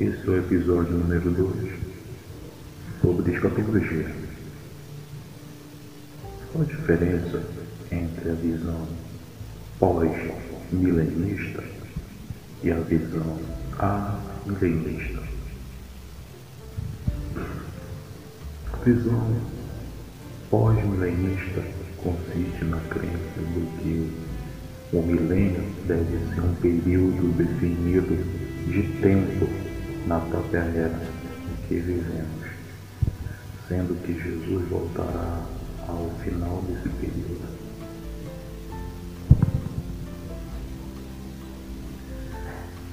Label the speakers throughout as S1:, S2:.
S1: Esse é o episódio número 2 sobre escatologia. Qual a diferença entre a visão pós-milenista e a visão amilenista? A visão pós-milenista consiste na crença de que o milênio deve ser um período definido de tempo na própria era em que vivemos, sendo que Jesus voltará ao final desse período.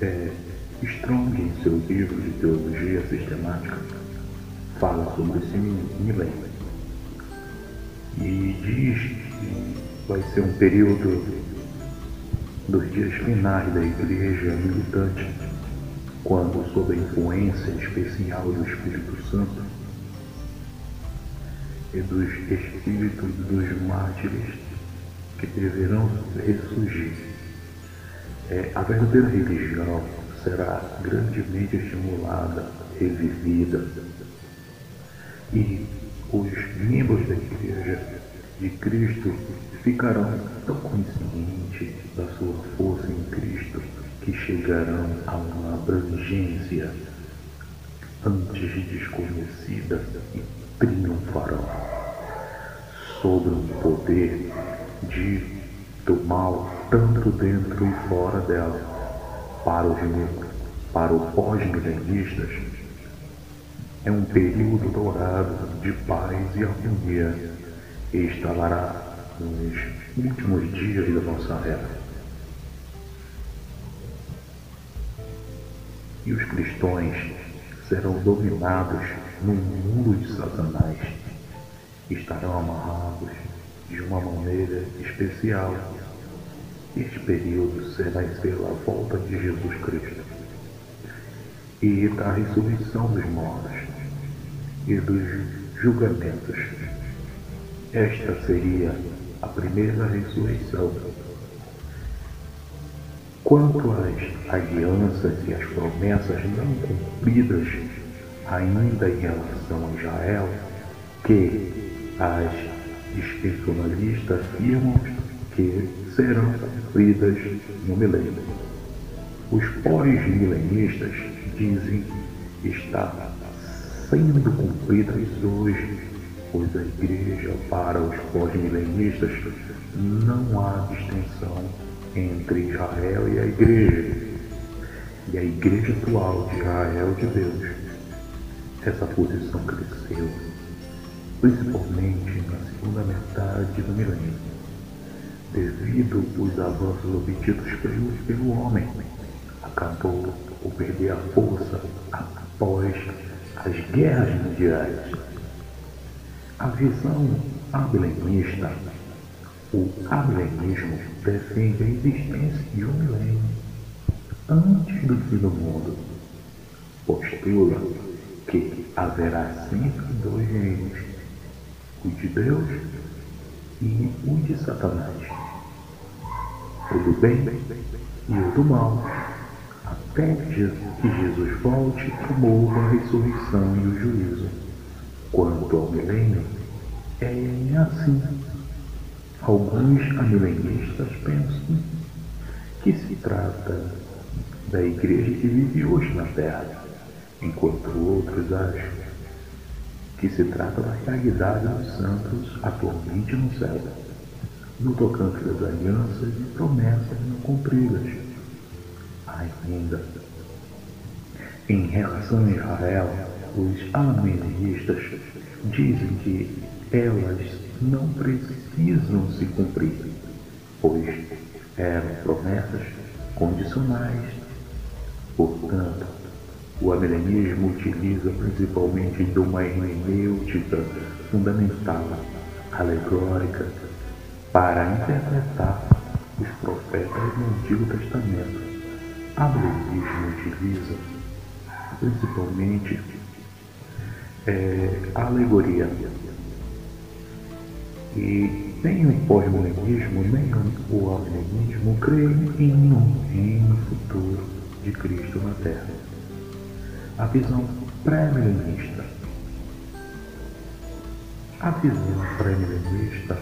S1: É, Strong, em seu livro de teologia sistemática, fala sobre esse milênio e diz que vai ser um período dos dias finais da igreja militante, quando, sob a influência especial do Espírito Santo e dos espíritos dos mártires que deverão ressurgir, é, a verdadeira religião será grandemente estimulada, revivida. E os membros da Igreja de Cristo ficarão tão conscientes da sua força em Cristo que chegarão a uma abrangência antes desconhecida e triunfarão sobre o poder de, do mal tanto dentro e fora dela para os para os pós-milenistas é um período dourado de paz e harmonia e instalará nos últimos dias da nossa era. E os cristãos serão dominados no mundo de Satanás, estarão amarrados de uma maneira especial. Este período será pela volta de Jesus Cristo e da ressurreição dos mortos e dos julgamentos. Esta seria a primeira ressurreição. Quanto às alianças e às promessas não cumpridas ainda em relação a Israel, que as dispensionalistas afirmam que serão cumpridas no milênio. Os pós-milenistas dizem estar sendo cumpridas hoje, pois a igreja para os pós-milenistas não há distinção entre Israel e a igreja, e a igreja atual de Israel de Deus. Essa posição cresceu, principalmente na segunda metade do milênio, devido aos avanços obtidos pelo, homem. Acabou por perder a força após as guerras mundiais. A visão amilenista, o amilenismo defende a existência de um milênio antes do fim do mundo. Postula que haverá sempre dois reinos, o de Deus e o de Satanás, o do bem e o do mal até que Jesus volte, promova a ressurreição e o juízo. Quanto ao milênio, é assim. Alguns amilenistas pensam que se trata da igreja que vive hoje na terra, enquanto outros acham que se trata da realidade dos santos atualmente no céu, no tocante das alianças e promessas não cumpridas ainda. Em relação a Israel, os amenistas dizem que elas não precisam se cumprir, pois eram promessas condicionais. Portanto, o amilenismo utiliza principalmente de uma hermenêutica fundamental, alegórica, para interpretar os profetas no Antigo Testamento ablevismo utiliza principalmente é, a alegoria. E nem o pós-milenismo, nem o amilenismo creem em um reino futuro de Cristo na Terra. a visão pré-milenista. A visão pré-milenista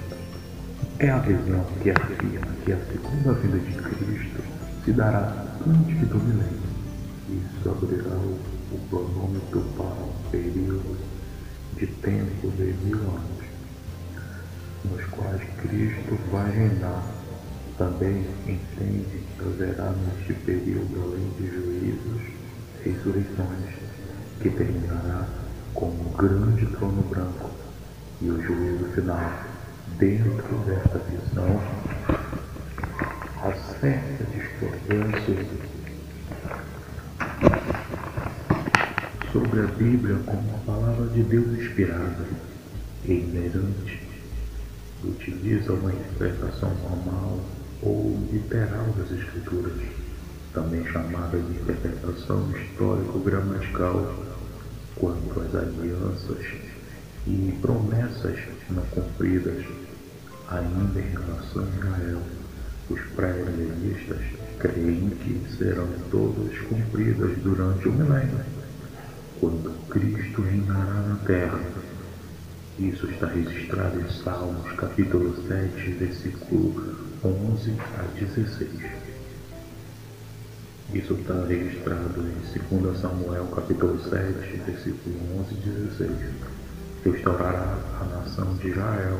S1: é a visão que afirma que a segunda vinda de Cristo se dará antes do milênio. Isso abrirá o cronômetro para um período de tempo de mil anos, nos quais Cristo vai reinar. Também entende que haverá neste período, além de juízos, ressurreições, que terminará com um grande trono branco e o juízo final. Dentro desta visão, há certa discordância sobre a Bíblia como a palavra de Deus inspirada e inerrante, utiliza uma interpretação normal ou literal das Escrituras, também chamada de interpretação histórico-gramatical, quanto às alianças e promessas não cumpridas ainda em relação a Israel. Os pré-helenistas creem que serão todas cumpridas durante o milênio quando Cristo reinará na terra. Isso está registrado em Salmos capítulo 7, versículo 11 a 16. Isso está registrado em 2 Samuel capítulo 7, versículo 11 e 16. Restaurará a nação de Israel